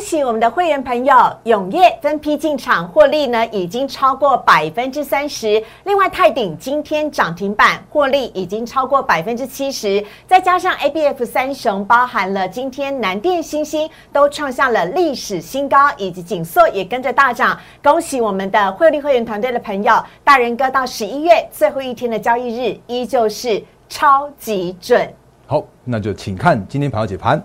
恭喜我们的会员朋友，永业分批进场获利呢，已经超过百分之三十。另外泰鼎今天涨停板获利已经超过百分之七十，再加上 A B F 三雄，包含了今天南电、星星都创下了历史新高，以及锦硕也跟着大涨。恭喜我们的汇率会员团队的朋友，大人哥到十一月最后一天的交易日依旧是超级准。好，那就请看今天盘后解盘。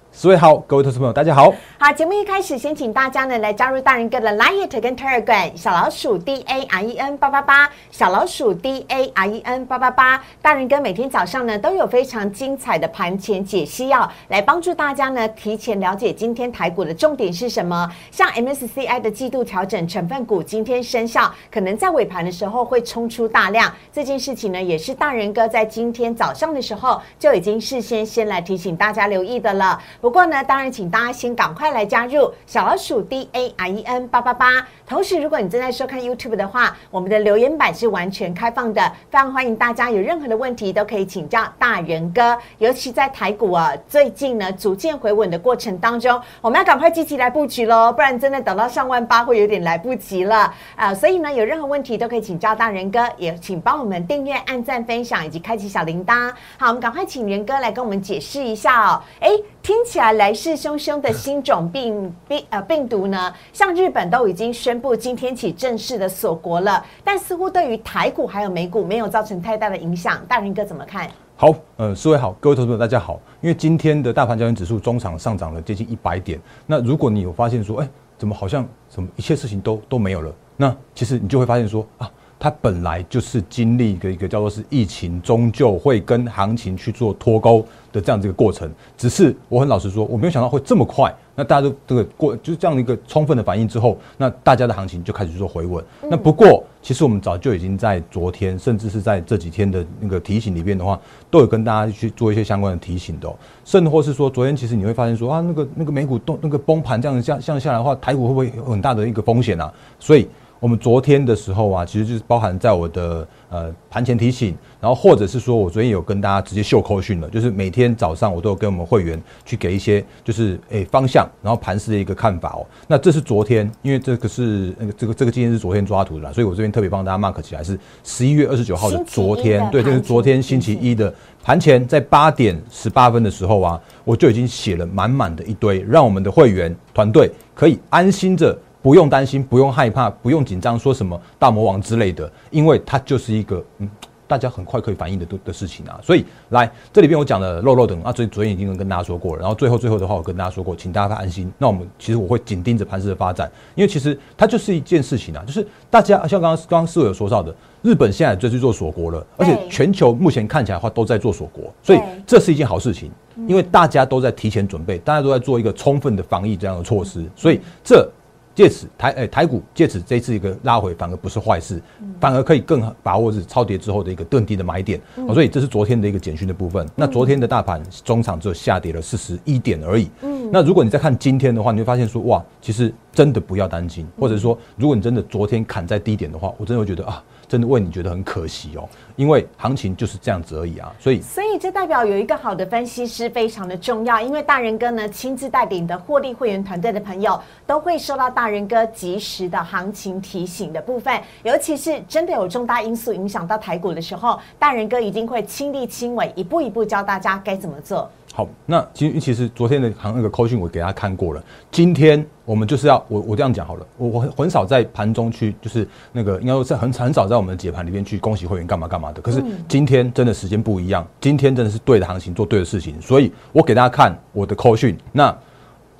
四位好，各位投资朋友，大家好。好，节目一开始，先请大家呢来加入大人哥的 Line 跟 Telegram，小老鼠 D A R E N 八八八，小老鼠 D A R E N 八八八。大人哥每天早上呢都有非常精彩的盘前解析，要来帮助大家呢提前了解今天台股的重点是什么。像 MSCI 的季度调整成分股今天生效，可能在尾盘的时候会冲出大量。这件事情呢，也是大人哥在今天早上的时候就已经事先先来提醒大家留意的了。不过呢，当然，请大家先赶快来加入小老鼠 D A R E N 八八八。同时，如果你正在收看 YouTube 的话，我们的留言板是完全开放的，非常欢迎大家有任何的问题都可以请教大人哥。尤其在台股啊，最近呢逐渐回稳的过程当中，我们要赶快积极来布局喽，不然真的等到上万八会有点来不及了啊！所以呢，有任何问题都可以请教大人哥，也请帮我们订阅、按赞、分享以及开启小铃铛。好，我们赶快请仁哥来跟我们解释一下哦。哎，听起来来势汹汹的新种病病呃病毒呢，像日本都已经宣布今天起正式的锁国了，但似乎对于台股还有美股没有造成太大的影响。大人哥怎么看？好，呃，四位好，各位投资者大家好。因为今天的大盘交易指数中场上涨了接近一百点，那如果你有发现说，哎，怎么好像什么一切事情都都没有了？那其实你就会发现说啊。它本来就是经历一个一个叫做是疫情，终究会跟行情去做脱钩的这样子一个过程。只是我很老实说，我没有想到会这么快。那大家都这个过就是这样的一个充分的反应之后，那大家的行情就开始做回稳。那不过，其实我们早就已经在昨天，甚至是在这几天的那个提醒里边的话，都有跟大家去做一些相关的提醒的。甚或是说，昨天其实你会发现说啊，那个那个美股动那个崩盘这样这样下来的话，台股会不会有很大的一个风险啊？所以。我们昨天的时候啊，其实就是包含在我的呃盘前提醒，然后或者是说我昨天有跟大家直接秀扣讯了，就是每天早上我都有跟我们会员去给一些就是诶方向，然后盘势的一个看法哦。那这是昨天，因为这个是那个这个这个今天是昨天抓图的，所以我这边特别帮大家 mark 起来是十一月二十九号的昨天，对，这是昨天星期一的盘前，在八点十八分的时候啊，我就已经写了满满的一堆，让我们的会员团队可以安心着。不用担心，不用害怕，不用紧张，说什么大魔王之类的，因为它就是一个嗯，大家很快可以反应的的的事情啊。所以来这里边我讲的肉肉等啊，所以昨天已经跟大家说过了。然后最后最后的话，我跟大家说过，请大家安心。那我们其实我会紧盯着盘势的发展，因为其实它就是一件事情啊，就是大家像刚刚刚刚四位有说到的，日本现在就去做锁国了，而且全球目前看起来的话都在做锁国，所以这是一件好事情，因为大家都在提前准备，大家都在做一个充分的防疫这样的措施，所以这。借此台诶台股借此这次一个拉回反而不是坏事，反而可以更把握是超跌之后的一个更低的买点，所以这是昨天的一个简讯的部分。那昨天的大盘中场只有下跌了四十一点而已。那如果你再看今天的话，你会发现说哇，其实真的不要担心，或者说如果你真的昨天砍在低点的话，我真的会觉得啊。真的为你觉得很可惜哦，因为行情就是这样子而已啊，所以所以这代表有一个好的分析师非常的重要，因为大人哥呢亲自带领的获利会员团队的朋友都会收到大人哥及时的行情提醒的部分，尤其是真的有重大因素影响到台股的时候，大人哥一定会亲力亲为，一步一步教大家该怎么做。好，那其实其实昨天的行那个扣讯我给大家看过了。今天我们就是要我我这样讲好了，我我很少在盘中去就是那个应该说是很很少在我们的解盘里面去恭喜会员干嘛干嘛的。可是今天真的时间不一样，今天真的是对的行情做对的事情，所以我给大家看我的扣讯。那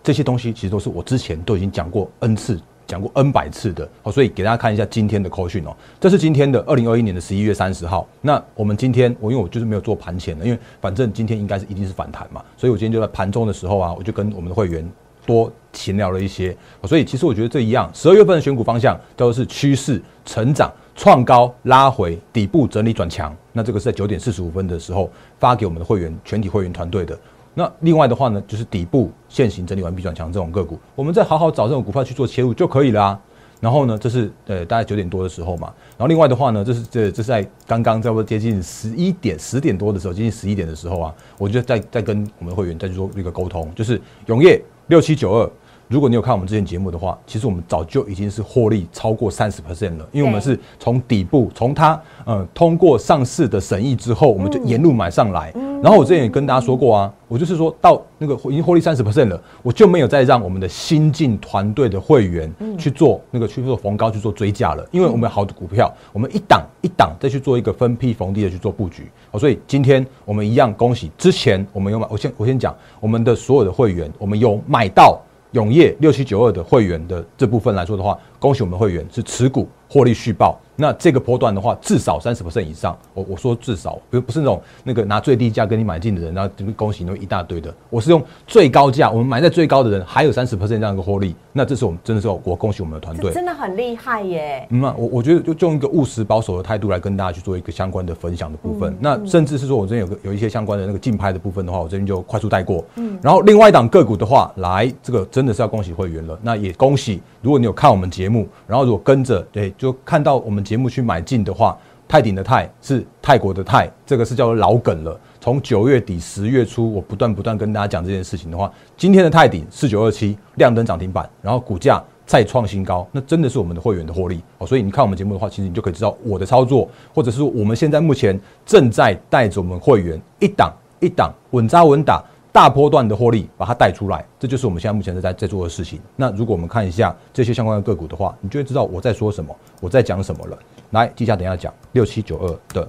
这些东西其实都是我之前都已经讲过 n 次。讲过 N 百次的，好，所以给大家看一下今天的扣讯哦。这是今天的二零二一年的十一月三十号。那我们今天，我因为我就是没有做盘前的，因为反正今天应该是一定是反弹嘛，所以我今天就在盘中的时候啊，我就跟我们的会员多闲聊了一些。所以其实我觉得这一样，十二月份的选股方向叫做是趋势成长。创高拉回底部整理转强，那这个是在九点四十五分的时候发给我们的会员全体会员团队的。那另外的话呢，就是底部现行整理完毕转强这种个股，我们再好好找这种股票去做切入就可以了。然后呢，这是呃大概九点多的时候嘛。然后另外的话呢，这是这这是在刚刚差不多接近十一点十点多的时候，接近十一点的时候啊，我就在在跟我们的会员再去做一个沟通，就是永业六七九二。如果你有看我们之前节目的话，其实我们早就已经是获利超过三十 percent 了，因为我们是从底部，从它呃通过上市的审议之后，我们就沿路买上来。然后我之前也跟大家说过啊，我就是说到那个已经获利三十 percent 了，我就没有再让我们的新进团队的会员去做那个去做逢高去做追加了，因为我们好的股票，我们一档一档再去做一个分批逢低的去做布局。好，所以今天我们一样恭喜之前我们有买，我先我先讲我们的所有的会员，我们有买到。永业六七九二的会员的这部分来说的话，恭喜我们会员是持股获利续报。那这个波段的话，至少三十以上。我我说至少，不不是那种那个拿最低价跟你买进的人，然后恭喜你一大堆的。我是用最高价，我们买在最高的人还有三十这样一个获利。那这是我们真的是我恭喜我们的团队，真的很厉害耶。嗯，我我觉得就用一个务实保守的态度来跟大家去做一个相关的分享的部分。那甚至是说我这边有个有一些相关的那个竞拍的部分的话，我这边就快速带过。嗯，然后另外一档个股的话，来这个真的是要恭喜会员了。那也恭喜，如果你有看我们节目，目然后如果跟着对，就看到我们节目去买进。的话，泰鼎的泰是泰国的泰，这个是叫做老梗了。从九月底十月初，我不断不断跟大家讲这件事情的话，今天的泰鼎四九二七亮灯涨停板，然后股价再创新高，那真的是我们的会员的获利哦。所以你看我们节目的话，其实你就可以知道我的操作，或者是我们现在目前正在带着我们会员一档一档稳扎稳打。大波段的获利把它带出来，这就是我们现在目前在在做的事情。那如果我们看一下这些相关的个股的话，你就会知道我在说什么，我在讲什么了。来，记下等下讲六七九二的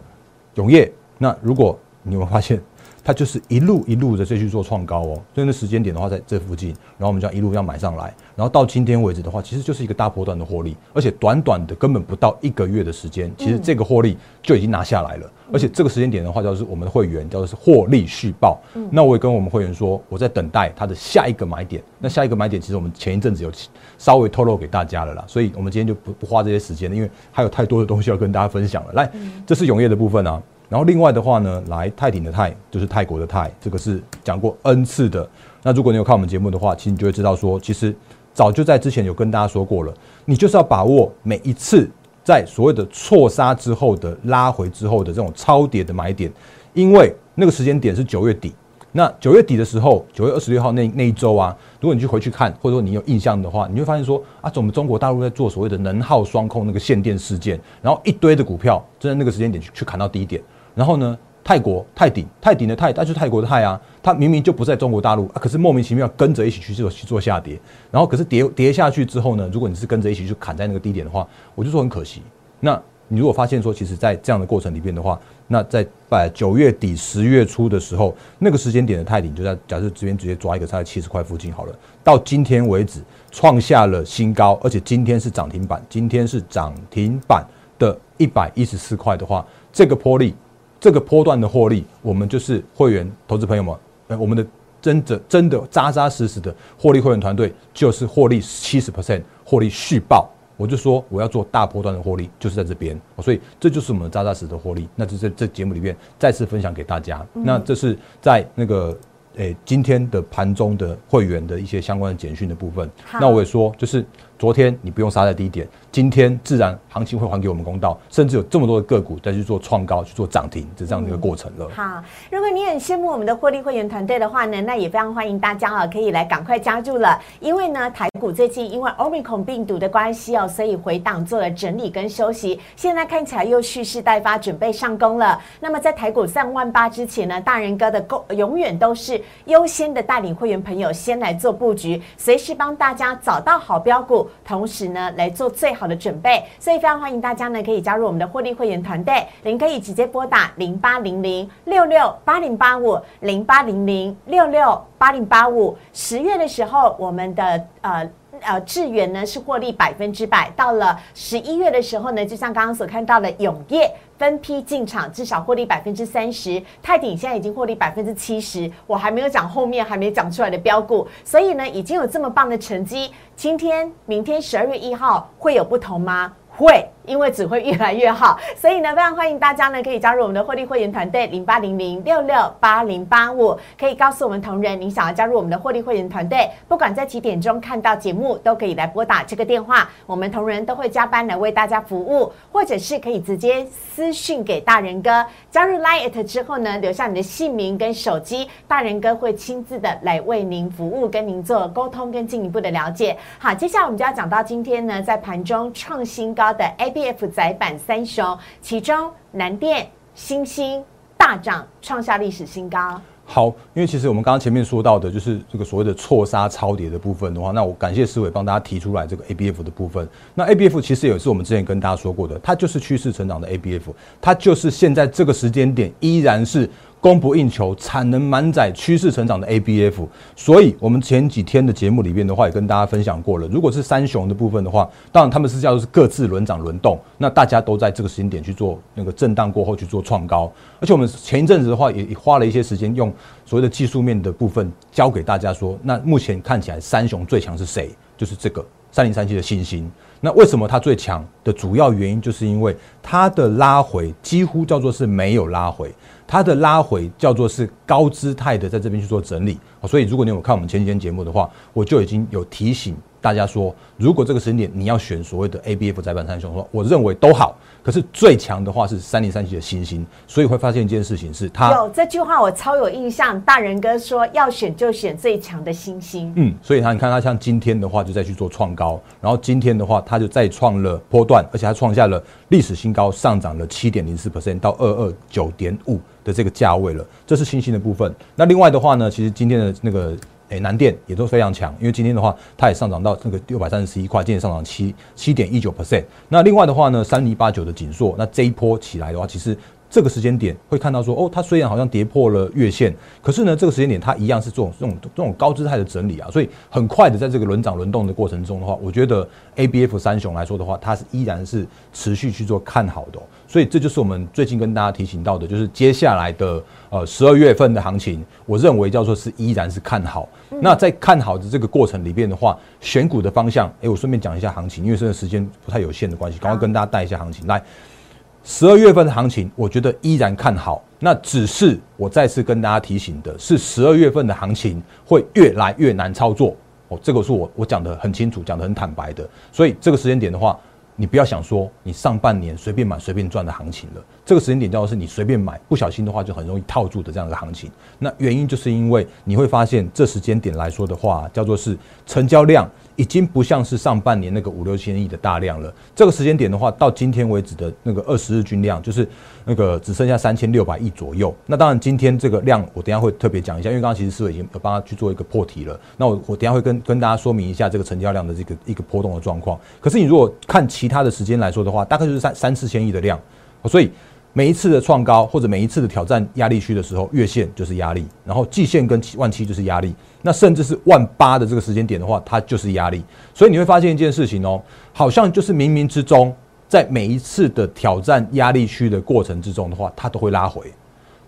永业。那如果你有没有发现？它就是一路一路的再去做创高哦，所以那时间点的话在这附近，然后我们就一路要买上来，然后到今天为止的话，其实就是一个大波段的获利，而且短短的根本不到一个月的时间，其实这个获利就已经拿下来了，而且这个时间点的话，叫做是我们的会员叫做是获利续报。那我也跟我们会员说，我在等待它的下一个买点。那下一个买点，其实我们前一阵子有稍微透露给大家了啦，所以我们今天就不不花这些时间了，因为还有太多的东西要跟大家分享了。来，这是永业的部分啊。然后另外的话呢，来泰鼎的泰就是泰国的泰，这个是讲过 N 次的。那如果你有看我们节目的话，其实你就会知道说，其实早就在之前有跟大家说过了，你就是要把握每一次在所谓的错杀之后的拉回之后的这种超跌的买点，因为那个时间点是九月底。那九月底的时候，九月二十六号那那一周啊，如果你去回去看，或者说你有印象的话，你会发现说啊，我们中国大陆在做所谓的能耗双控那个限电事件，然后一堆的股票就在那个时间点去去砍到低点。然后呢，泰国泰鼎泰鼎的泰，那是泰国的泰啊，它明明就不在中国大陆啊，可是莫名其妙跟着一起去做去做下跌，然后可是跌跌下去之后呢，如果你是跟着一起去砍在那个低点的话，我就说很可惜。那你如果发现说，其实在这样的过程里边的话，那在九月底十月初的时候，那个时间点的泰鼎就在假设这边直接抓一个在七十块附近好了，到今天为止创下了新高，而且今天是涨停板，今天是涨停板的一百一十四块的话，这个波力。这个波段的获利，我们就是会员投资朋友们，呃，我们的真的真的扎扎实实的获利会员团队，就是获利七十 percent，获利续报。我就说我要做大波段的获利，就是在这边，所以这就是我们扎扎实实的获利。那就在这节目里面再次分享给大家。那这是在那个诶今天的盘中的会员的一些相关的简讯的部分。那我也说，就是昨天你不用杀在低点。今天自然行情会还给我们公道，甚至有这么多的个股再去做创高、去做涨停，就这样的一个过程了。好，如果你很羡慕我们的获利会员团队的话呢，那也非常欢迎大家啊，可以来赶快加入了。因为呢，台股最近因为 Omicron 病毒的关系哦，所以回档做了整理跟休息，现在看起来又蓄势待发，准备上攻了。那么在台股上万八之前呢，大人哥的攻永远都是优先的带领会员朋友先来做布局，随时帮大家找到好标股，同时呢来做最好。的准备，所以非常欢迎大家呢，可以加入我们的获利会员团队。您可以直接拨打零八零零六六八零八五零八零零六六八零八五。十月的时候，我们的呃。呃智源呢是获利百分之百，到了十一月的时候呢，就像刚刚所看到的永业分批进场，至少获利百分之三十，泰鼎现在已经获利百分之七十，我还没有讲后面还没讲出来的标股，所以呢已经有这么棒的成绩，今天、明天十二月一号会有不同吗？会。因为只会越来越好，所以呢，非常欢迎大家呢可以加入我们的获利会员团队零八零零六六八零八五，可以告诉我们同仁，你想要加入我们的获利会员团队，不管在几点钟看到节目，都可以来拨打这个电话，我们同仁都会加班来为大家服务，或者是可以直接私讯给大人哥。加入 Line 之后呢，留下你的姓名跟手机，大人哥会亲自的来为您服务，跟您做沟通跟进一步的了解。好，接下来我们就要讲到今天呢，在盘中创新高的 A。B F 窄板三雄，其中南电、星星大涨，创下历史新高。好，因为其实我们刚刚前面说到的，就是这个所谓的错杀超跌的部分的话，那我感谢思伟帮大家提出来这个 A B F 的部分。那 A B F 其实也是我们之前跟大家说过的，它就是趋势成长的 A B F，它就是现在这个时间点依然是。供不应求、产能满载、趋势成长的 ABF，所以我们前几天的节目里面的话，也跟大家分享过了。如果是三雄的部分的话，当然他们是叫做是各自轮涨轮动，那大家都在这个时间点去做那个震荡过后去做创高。而且我们前一阵子的话，也花了一些时间用所谓的技术面的部分教给大家说，那目前看起来三雄最强是谁？就是这个三零三七的星星。那为什么它最强的主要原因，就是因为它的拉回几乎叫做是没有拉回。它的拉回叫做是高姿态的，在这边去做整理，所以如果你有看我们前几天节目的话，我就已经有提醒大家说，如果这个时间点你要选所谓的 A B F 窄板三雄的话，我认为都好。可是最强的话是三零三七的星星，所以会发现一件事情是，它有这句话我超有印象。大人哥说要选就选最强的星星。嗯，所以他你看他像今天的话就再去做创高，然后今天的话他就再创了波段，而且他创下了历史新高，上涨了七点零四 percent 到二二九点五的这个价位了。这是新兴的部分。那另外的话呢，其实今天的那个。诶，南电也都非常强，因为今天的话，它也上涨到那个六百三十一块，今天上涨七七点一九 percent。那另外的话呢，三零八九的锦硕，那这一波起来的话，其实。这个时间点会看到说，哦，它虽然好像跌破了月线，可是呢，这个时间点它一样是这种这种这种高姿态的整理啊，所以很快的在这个轮涨轮动的过程中的话，我觉得 A B F 三雄来说的话，它是依然是持续去做看好的，所以这就是我们最近跟大家提醒到的，就是接下来的呃十二月份的行情，我认为叫做是依然是看好。那在看好的这个过程里边的话，选股的方向，哎，我顺便讲一下行情，因为现在时间不太有限的关系，赶快跟大家带一下行情来。十二月份的行情，我觉得依然看好。那只是我再次跟大家提醒的是，十二月份的行情会越来越难操作。哦，这个是我我讲的很清楚，讲的很坦白的。所以这个时间点的话，你不要想说你上半年随便买随便赚的行情了。这个时间点叫做是你随便买，不小心的话就很容易套住的这样的行情。那原因就是因为你会发现，这时间点来说的话，叫做是成交量。已经不像是上半年那个五六千亿的大量了。这个时间点的话，到今天为止的那个二十日均量，就是那个只剩下三千六百亿左右。那当然，今天这个量我等下会特别讲一下，因为刚刚其实思伟已经有帮他去做一个破题了。那我我等下会跟跟大家说明一下这个成交量的这个一个波动的状况。可是你如果看其他的时间来说的话，大概就是三三四千亿的量，所以。每一次的创高或者每一次的挑战压力区的时候，月线就是压力，然后季线跟万七就是压力，那甚至是万八的这个时间点的话，它就是压力。所以你会发现一件事情哦，好像就是冥冥之中，在每一次的挑战压力区的过程之中的话，它都会拉回。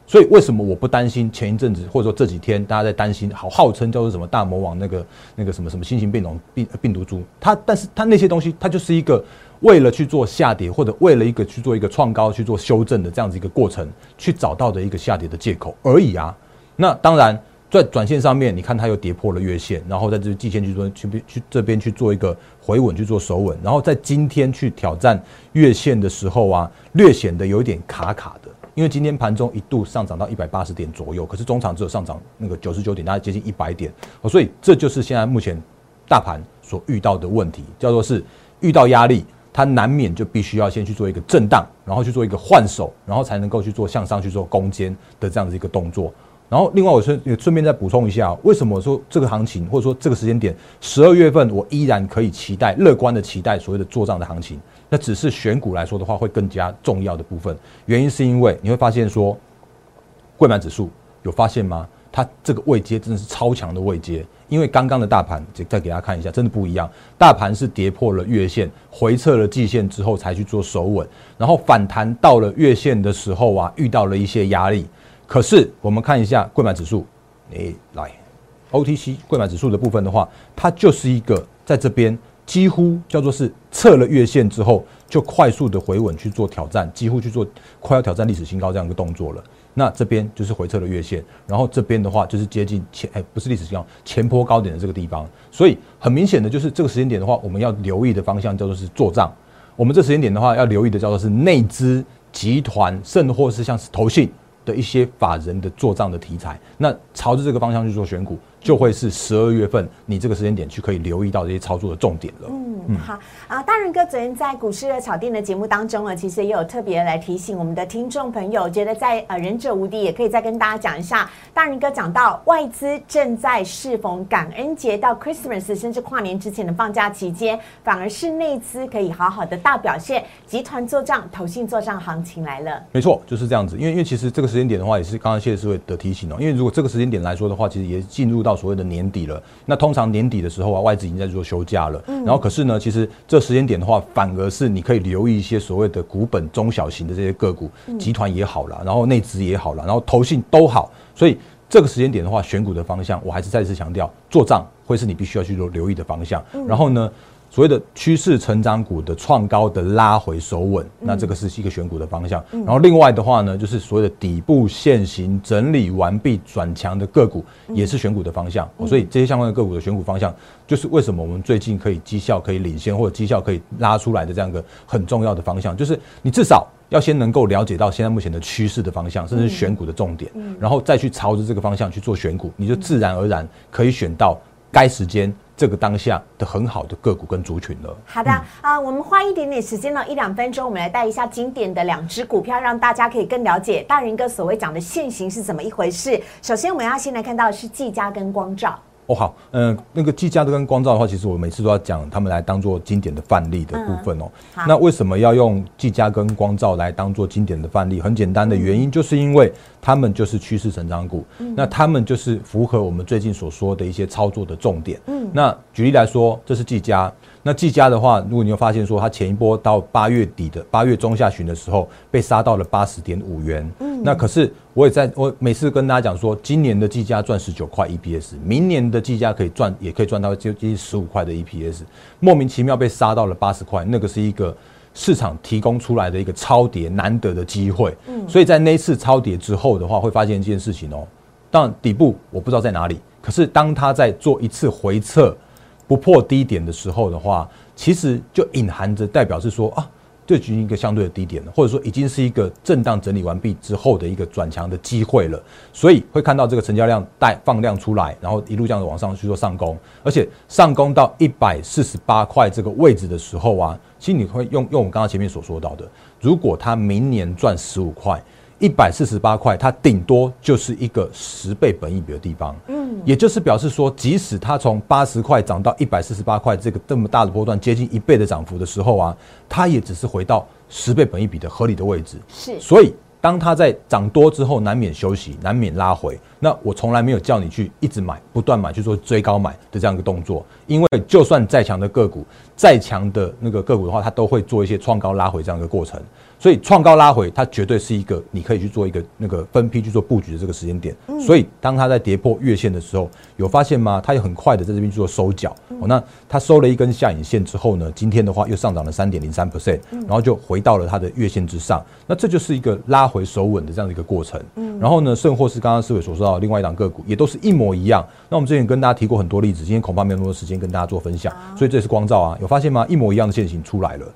所以为什么我不担心前一阵子或者说这几天大家在担心，好号称叫做什么大魔王那个那个什么什么新型变种病病毒株，它但是它那些东西它就是一个。为了去做下跌，或者为了一个去做一个创高、去做修正的这样子一个过程，去找到的一个下跌的借口而已啊。那当然，在短线上面，你看它又跌破了月线，然后在这季线去做去去这边去做一个回稳，去做守稳，然后在今天去挑战月线的时候啊，略显得有一点卡卡的，因为今天盘中一度上涨到一百八十点左右，可是中场只有上涨那个九十九点，大概接近一百点，所以这就是现在目前大盘所遇到的问题，叫做是遇到压力。它难免就必须要先去做一个震荡，然后去做一个换手，然后才能够去做向上去做攻坚的这样子一个动作。然后另外我顺也顺便再补充一下，为什么说这个行情或者说这个时间点十二月份我依然可以期待乐观的期待所谓的做账的行情？那只是选股来说的话会更加重要的部分。原因是因为你会发现说，贵买指数有发现吗？它这个位阶真的是超强的位阶。因为刚刚的大盘，再给大家看一下，真的不一样。大盘是跌破了月线，回撤了季线之后才去做守稳，然后反弹到了月线的时候啊，遇到了一些压力。可是我们看一下贵买指数，诶，来，OTC 贵买指数的部分的话，它就是一个在这边几乎叫做是测了月线之后，就快速的回稳去做挑战，几乎去做快要挑战历史新高这样一个动作了。那这边就是回撤的月线，然后这边的话就是接近前哎不是历史性高前坡高点的这个地方，所以很明显的就是这个时间点的话，我们要留意的方向叫做是做账。我们这时间点的话要留意的叫做是内资集团，甚或是像是投信的一些法人的做账的题材，那朝着这个方向去做选股。就会是十二月份，你这个时间点去可以留意到这些操作的重点了。嗯，好啊，大仁哥昨天在股市的炒店的节目当中啊，其实也有特别来提醒我们的听众朋友，觉得在呃忍者无敌，也可以再跟大家讲一下。大仁哥讲到外资正在适逢感恩节到 Christmas，甚至跨年之前的放假期间，反而是内资可以好好的大表现，集团做账、投信做账行情来了。没错，就是这样子。因为因为其实这个时间点的话，也是刚刚谢师伟的提醒哦。因为如果这个时间点来说的话，其实也进入到所谓的年底了，那通常年底的时候啊，外资已经在做休假了。然后可是呢，其实这时间点的话，反而是你可以留意一些所谓的股本中小型的这些个股，集团也好了，然后内资也好了，然后投信都好。所以这个时间点的话，选股的方向，我还是再次强调，做账会是你必须要去做留意的方向。然后呢？所谓的趋势成长股的创高的拉回守稳，那这个是一个选股的方向。然后另外的话呢，就是所谓的底部现行整理完毕转强的个股，也是选股的方向。所以这些相关的个股的选股方向，就是为什么我们最近可以绩效可以领先或者绩效可以拉出来的这样一个很重要的方向，就是你至少要先能够了解到现在目前的趋势的方向，甚至选股的重点，然后再去朝着这个方向去做选股，你就自然而然可以选到该时间。这个当下的很好的个股跟族群了。好的啊，我们花一点点时间呢，一两分钟，我们来带一下经典的两只股票，让大家可以更了解大人哥所谓讲的现行是怎么一回事。首先，我们要先来看到的是技嘉跟光照。哦好，嗯，那个技嘉跟光照的话，其实我每次都要讲他们来当做经典的范例的部分哦。那为什么要用技嘉跟光照来当做经典的范例？很简单的原因，就是因为他们就是趋势成长股，那他们就是符合我们最近所说的一些操作的重点。嗯，那举例来说，这是技嘉。那技嘉的话，如果你有发现说，它前一波到八月底的八月中下旬的时候，被杀到了八十点五元。嗯，那可是我也在我每次跟大家讲说，今年的技嘉赚十九块 EPS，明年的技嘉可以赚，也可以赚到接近十五块的 EPS。莫名其妙被杀到了八十块，那个是一个市场提供出来的一个超跌难得的机会。嗯，所以在那次超跌之后的话，会发现一件事情哦，当然底部我不知道在哪里，可是当它在做一次回撤。不破低点的时候的话，其实就隐含着代表是说啊，这已经一个相对的低点了，或者说已经是一个震荡整理完毕之后的一个转强的机会了。所以会看到这个成交量带放量出来，然后一路这样子往上去做上攻，而且上攻到一百四十八块这个位置的时候啊，其实你会用用我们刚刚前面所说到的，如果它明年赚十五块。一百四十八块，它顶多就是一个十倍本益比的地方，嗯，也就是表示说，即使它从八十块涨到一百四十八块，这个这么大的波段，接近一倍的涨幅的时候啊，它也只是回到十倍本益比的合理的位置，是，所以。当它在涨多之后，难免休息，难免拉回。那我从来没有叫你去一直买，不断买，去做追高买的这样一个动作。因为就算再强的个股，再强的那个个股的话，它都会做一些创高拉回这样一个过程。所以创高拉回，它绝对是一个你可以去做一个那个分批去做布局的这个时间点。所以当它在跌破月线的时候，有发现吗？它也很快的在这边去做收脚。哦，那它收了一根下影线之后呢，今天的话又上涨了三点零三 percent，然后就回到了它的月线之上。那这就是一个拉。回手稳的这样的一个过程，嗯，然后呢，甚或是刚刚思伟所说到另外一档个股，也都是一模一样。那我们之前跟大家提过很多例子，今天恐怕没有那么多时间跟大家做分享，所以这是光照啊，有发现吗？一模一样的线型出来了，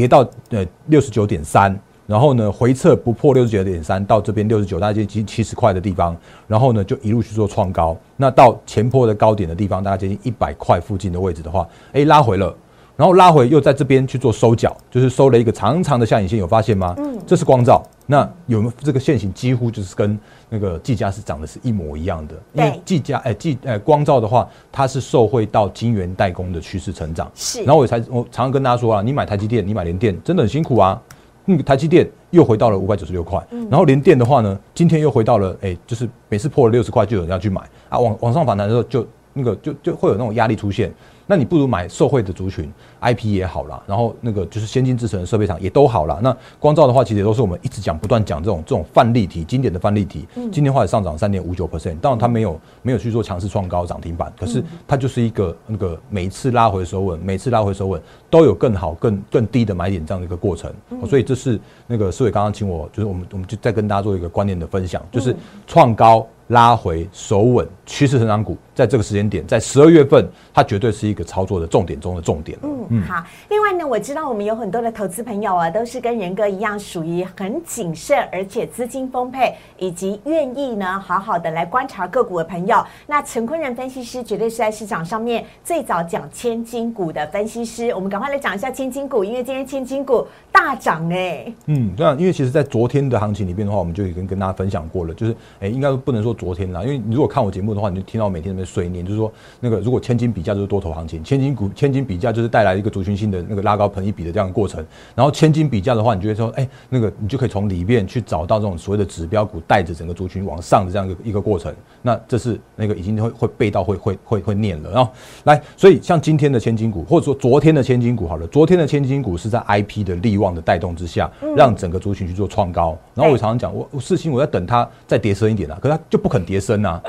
跌到呃六十九点三，然后呢回撤不破六十九点三，到这边六十九大概接近七十块的地方，然后呢就一路去做创高，那到前坡的高点的地方，大概接近一百块附近的位置的话，哎拉回了。然后拉回又在这边去做收脚，就是收了一个长长的下影线，有发现吗？嗯，这是光照。那有没有这个线型几乎就是跟那个技嘉是长得是一模一样的？因为技嘉哎技哎光照的话，它是受惠到晶圆代工的趋势成长。是。然后我才我常常跟大家说啊，你买台积电，你买联电真的很辛苦啊。那个台积电又回到了五百九十六块，然后联电的话呢，今天又回到了，哎，就是每次破了六十块就有人要去买啊，往往上反弹的时候就那个就就会有那种压力出现。那你不如买受惠的族群，IP 也好啦，然后那个就是先进制程的设备厂也都好啦。那光照的话，其实也都是我们一直讲、不断讲这种这种范例题，经典的范例题。今天话也上涨三点五九 percent，当然它没有没有去做强势创高涨停板，可是它就是一个那个每一次拉回收稳，每次拉回收稳都有更好、更更低的买点这样的一个过程。所以这是那个思伟刚刚请我，就是我们我们就再跟大家做一个观念的分享，就是创高。拉回守稳趋势成长股，在这个时间点，在十二月份，它绝对是一个操作的重点中的重点。嗯，好。另外呢，我知道我们有很多的投资朋友啊，都是跟仁哥一样，属于很谨慎，而且资金丰沛，以及愿意呢好好的来观察个股的朋友。那陈坤仁分析师绝对是在市场上面最早讲千金股的分析师。我们赶快来讲一下千金股，因为今天千金股大涨哎。嗯，对啊，因为其实，在昨天的行情里边的话，我们就已经跟大家分享过了，就是哎，应该不能说。昨天啦，因为你如果看我节目的话，你就听到每天在那碎念，就是说那个如果千金比价就是多头行情，千金股千金比价就是带来一个族群性的那个拉高盆一比的这样的过程。然后千金比价的话，你就会说，哎，那个你就可以从里面去找到这种所谓的指标股带着整个族群往上的这样一个一个过程。那这是那个已经会会背到会会会会念了。然后来，所以像今天的千金股，或者说昨天的千金股，好了，昨天的千金股是在 IP 的力旺的带动之下，让整个族群去做创高。然后我常常讲，我我四星我在等它再跌深一点啊，可是它就不肯跌深啊。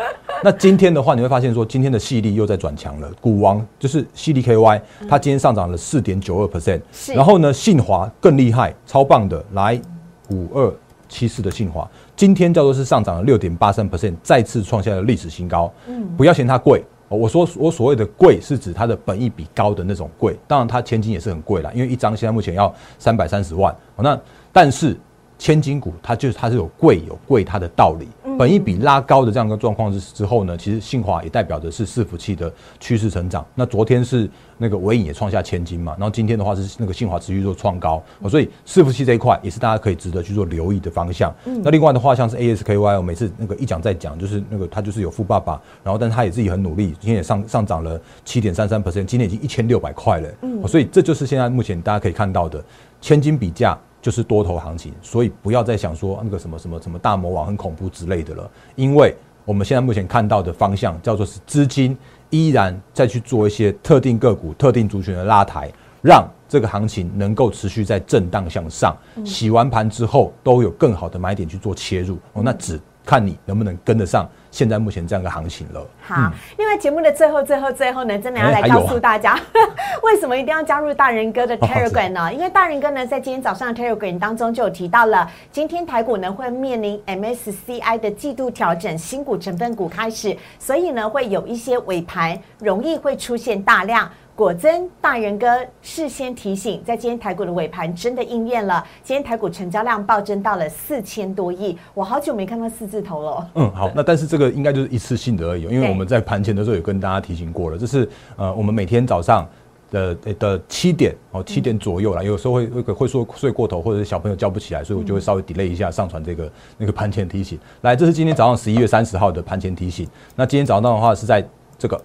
那今天的话，你会发现说，今天的细粒又在转强了。股王就是细粒 KY，它今天上涨了四点九二 percent。然后呢，信华更厉害，超棒的，来五二七四的信华，今天叫做是上涨了六点八三 percent，再次创下了历史新高。嗯，不要嫌它贵，我说我所谓的贵是指它的本益比高的那种贵。当然，它千金也是很贵啦，因为一张现在目前要三百三十万。那但是。千金股，它就是它是有贵有贵它的道理，本一比拉高的这样一个状况之之后呢，其实信华也代表的是伺服器的趋势成长。那昨天是那个尾影也创下千金嘛，然后今天的话是那个信华持续做创高，所以伺服器这一块也是大家可以值得去做留意的方向。那另外的话，像是 ASKY，我每次那个一讲再讲，就是那个他就是有富爸爸，然后但是他也自己很努力，今天也上上涨了七点三三 percent，今天已经一千六百块了。嗯，所以这就是现在目前大家可以看到的千金比价。就是多头行情，所以不要再想说那个什么什么什么大魔王很恐怖之类的了，因为我们现在目前看到的方向叫做是资金依然在去做一些特定个股、特定族群的拉抬，让这个行情能够持续在震荡向上，洗完盘之后都有更好的买点去做切入哦，那只看你能不能跟得上。现在目前这样的行情了。好，另外节目的最后、最后、最后呢，真的要来告诉大家，为什么一定要加入大人哥的 Telegram 呢？因为大人哥呢，在今天早上的 Telegram 当中就有提到了，今天台股呢会面临 MSCI 的季度调整，新股成分股开始，所以呢会有一些尾盘容易会出现大量。果真，大人哥事先提醒，在今天台股的尾盘真的应验了。今天台股成交量暴增到了四千多亿，我好久没看到四字头了。嗯，好，那但是这个应该就是一次性的而已，因为我们在盘前的时候有跟大家提醒过了，这是呃，我们每天早上的的七点哦，七点左右啦，有时候会会会说睡过头，或者是小朋友叫不起来，所以我就会稍微 delay 一下上传这个那个盘前提醒。来，这是今天早上十一月三十号的盘前提醒。那今天早上的话是在这个。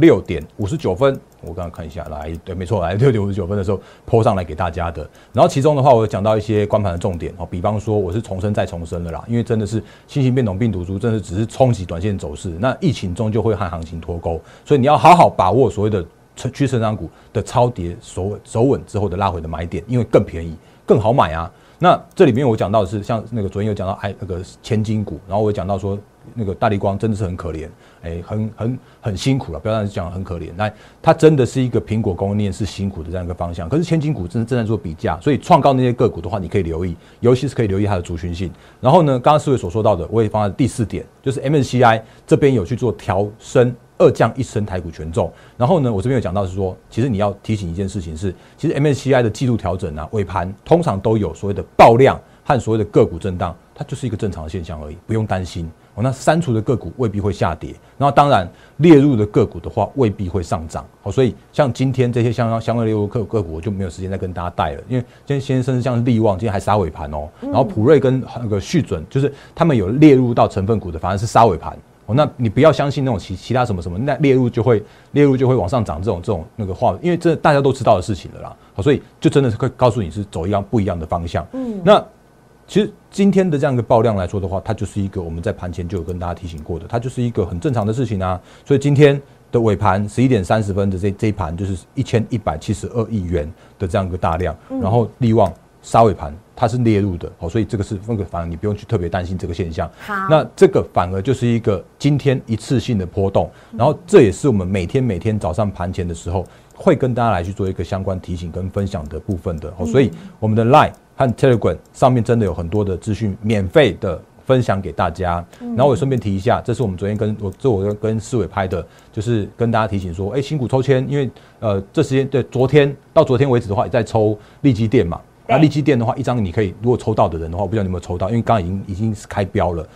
六点五十九分，我刚刚看一下，来，对，没错，来六点五十九分的时候泼上来给大家的。然后其中的话，我讲到一些关盘的重点哦，比方说我是重生再重生了啦，因为真的是新型变种病毒株，真的只是冲击短线走势，那疫情终究会和行情脱钩，所以你要好好把握所谓的趋成长股的超跌守稳守稳之后的拉回的买点，因为更便宜，更好买啊。那这里面我讲到的是像那个昨天有讲到哎那个千金股，然后我讲到说。那个大力光真的是很可怜，哎，很很很辛苦了。不要让人讲很可怜，那它真的是一个苹果供应链是辛苦的这样一个方向。可是千金股正正在做比价，所以创高那些个股的话，你可以留意，尤其是可以留意它的族群性。然后呢，刚刚四位所说到的，我也放在第四点，就是 MSCI 这边有去做调升二降一升台股权重。然后呢，我这边有讲到是说，其实你要提醒一件事情是，其实 MSCI 的季度调整啊，尾盘通常都有所谓的爆量和所谓的个股震荡，它就是一个正常的现象而已，不用担心。那删除的个股未必会下跌，然后当然列入的个股的话未必会上涨。好，所以像今天这些相相对列入个个股，我就没有时间再跟大家带了，因为今天先生像利旺今天还杀尾盘哦，然后普瑞跟那个旭准，就是他们有列入到成分股的，反而是杀尾盘。哦，那你不要相信那种其其他什么什么，那列入就会列入就会往上涨这种这种那个话，因为这大家都知道的事情了啦。好，所以就真的是会告诉你是走一样不一样的方向。嗯，那。其实今天的这样一个爆量来说的话，它就是一个我们在盘前就有跟大家提醒过的，它就是一个很正常的事情啊。所以今天的尾盘十一点三十分的这这一盘就是一千一百七十二亿元的这样一个大量，然后利旺杀尾盘它是列入的，哦，所以这个是那个反而你不用去特别担心这个现象。好，那这个反而就是一个今天一次性的波动，然后这也是我们每天每天早上盘前的时候会跟大家来去做一个相关提醒跟分享的部分的。哦，所以我们的 Line 和 Telegram 上面真的有很多的资讯免费的分享给大家。然后我顺便提一下，这是我们昨天跟我这我跟思伟拍的，就是跟大家提醒说，哎，新股抽签，因为呃这时间对昨天到昨天为止的话，也在抽利基店嘛。那利基店的话，一张你可以如果抽到的人的话，我不知道你有没有抽到，因为刚刚已经已经是开标了。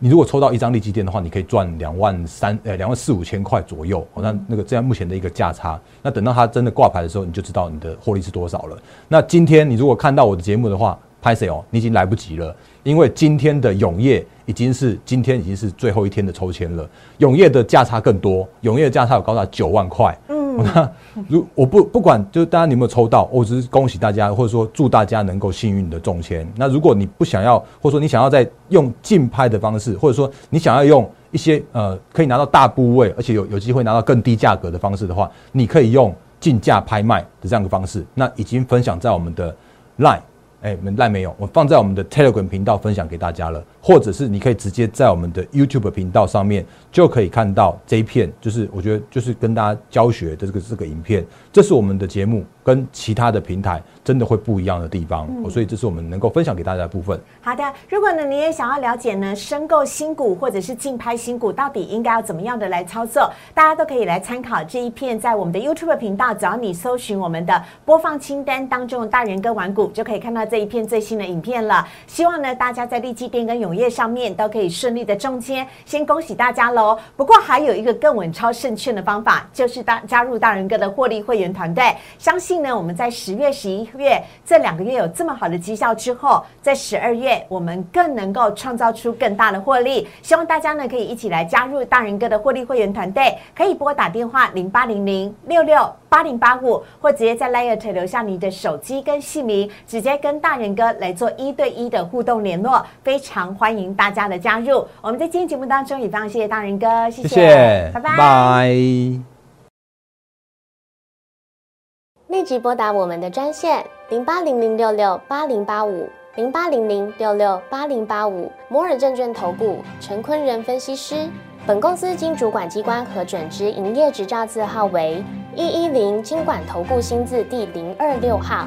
你如果抽到一张利基店的话，你可以赚两万三呃两万四五千块左右。哦，那那个这样目前的一个价差，那等到它真的挂牌的时候，你就知道你的获利是多少了。那今天你如果看到我的节目的话，拍谁哦？你已经来不及了，因为今天的永业已经是今天已经是最后一天的抽签了。永业的价差更多，永业的价差有高达九万块。嗯，那如我不不管，就是大家你有没有抽到，我只是恭喜大家，或者说祝大家能够幸运的中签。那如果你不想要，或者说你想要在用竞拍的方式，或者说你想要用一些呃可以拿到大部位，而且有有机会拿到更低价格的方式的话，你可以用竞价拍卖的这样的方式。那已经分享在我们的 Line。哎，们赖没有，我放在我们的 Telegram 频道分享给大家了，或者是你可以直接在我们的 YouTube 频道上面就可以看到这一片，就是我觉得就是跟大家教学的这个这个影片，这是我们的节目跟其他的平台真的会不一样的地方，所以这是我们能够分享给大家的部分。好的，如果呢你也想要了解呢申购新股或者是竞拍新股到底应该要怎么样的来操作，大家都可以来参考这一片，在我们的 YouTube 频道，只要你搜寻我们的播放清单当中的大人跟玩股，就可以看到这一片最新的影片了。希望呢大家在利基店跟永业上面都可以顺利的中签，先恭喜大家喽！不过还有一个更稳超胜券的方法，就是大加入大人哥的获利会员团队。相信呢我们在十月、十一月这两个月有这么好的绩效之后，在十二月我们更能够创造出更大的获利。希望大家呢可以一起来加入大人哥的获利会员团队，可以拨打电话零八零零六六八零八五，或直接在 Layet 留下你的手机跟姓名，直接跟大人哥来做一对一的互动联络。非常欢迎大家的加入。我们在今天节目当中也非常谢谢大仁哥，谢谢谢，拜拜。拜。立即拨打我们的专线零八零零六六八零八五零八零零六六八零八五摩尔证券投顾 陈坤仁分析师。本公司经主管机关核准之营业执照字号为一一零金管投顾新字第零二六号。